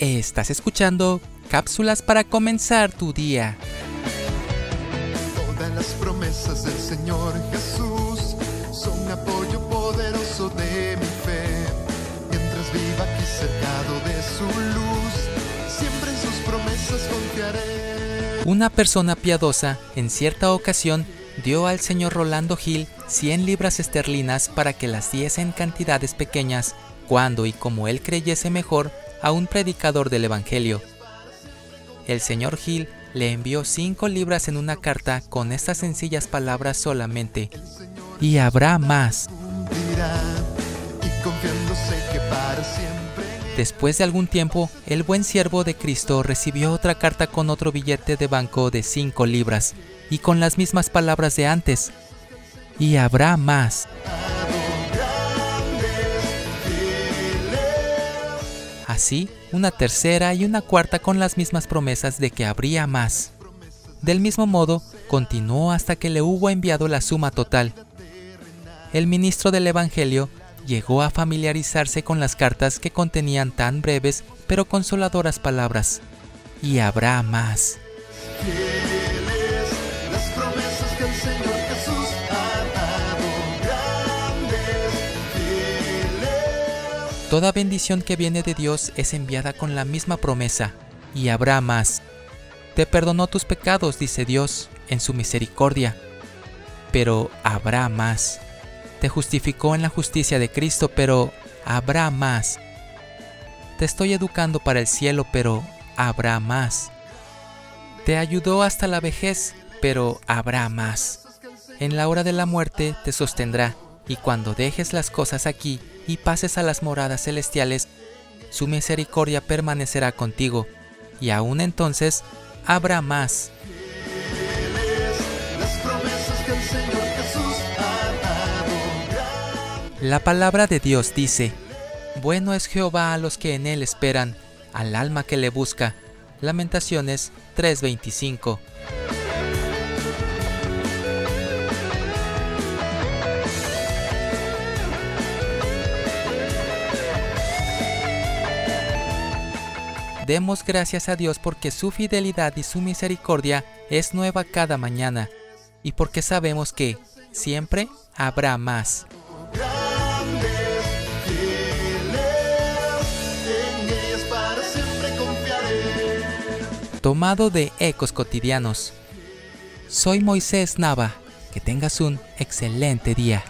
Estás escuchando cápsulas para comenzar tu día. Todas las promesas del Señor Jesús son apoyo poderoso de mi fe. Mientras viva aquí cercado de su luz, siempre en sus promesas confiaré. Una persona piadosa en cierta ocasión dio al señor Rolando Gil 100 libras esterlinas para que las diese en cantidades pequeñas cuando y como él creyese mejor a un predicador del Evangelio. El señor Gil le envió cinco libras en una carta con estas sencillas palabras solamente, y habrá más. Después de algún tiempo, el buen siervo de Cristo recibió otra carta con otro billete de banco de cinco libras, y con las mismas palabras de antes, y habrá más. Así, una tercera y una cuarta con las mismas promesas de que habría más. Del mismo modo, continuó hasta que le hubo enviado la suma total. El ministro del Evangelio llegó a familiarizarse con las cartas que contenían tan breves pero consoladoras palabras. Y habrá más. Toda bendición que viene de Dios es enviada con la misma promesa, y habrá más. Te perdonó tus pecados, dice Dios, en su misericordia, pero habrá más. Te justificó en la justicia de Cristo, pero habrá más. Te estoy educando para el cielo, pero habrá más. Te ayudó hasta la vejez, pero habrá más. En la hora de la muerte te sostendrá, y cuando dejes las cosas aquí y pases a las moradas celestiales, su misericordia permanecerá contigo, y aún entonces habrá más. La palabra de Dios dice, Bueno es Jehová a los que en él esperan, al alma que le busca. Lamentaciones 3:25. Demos gracias a Dios porque su fidelidad y su misericordia es nueva cada mañana, y porque sabemos que siempre habrá más. tomado de Ecos Cotidianos. Soy Moisés Nava. Que tengas un excelente día.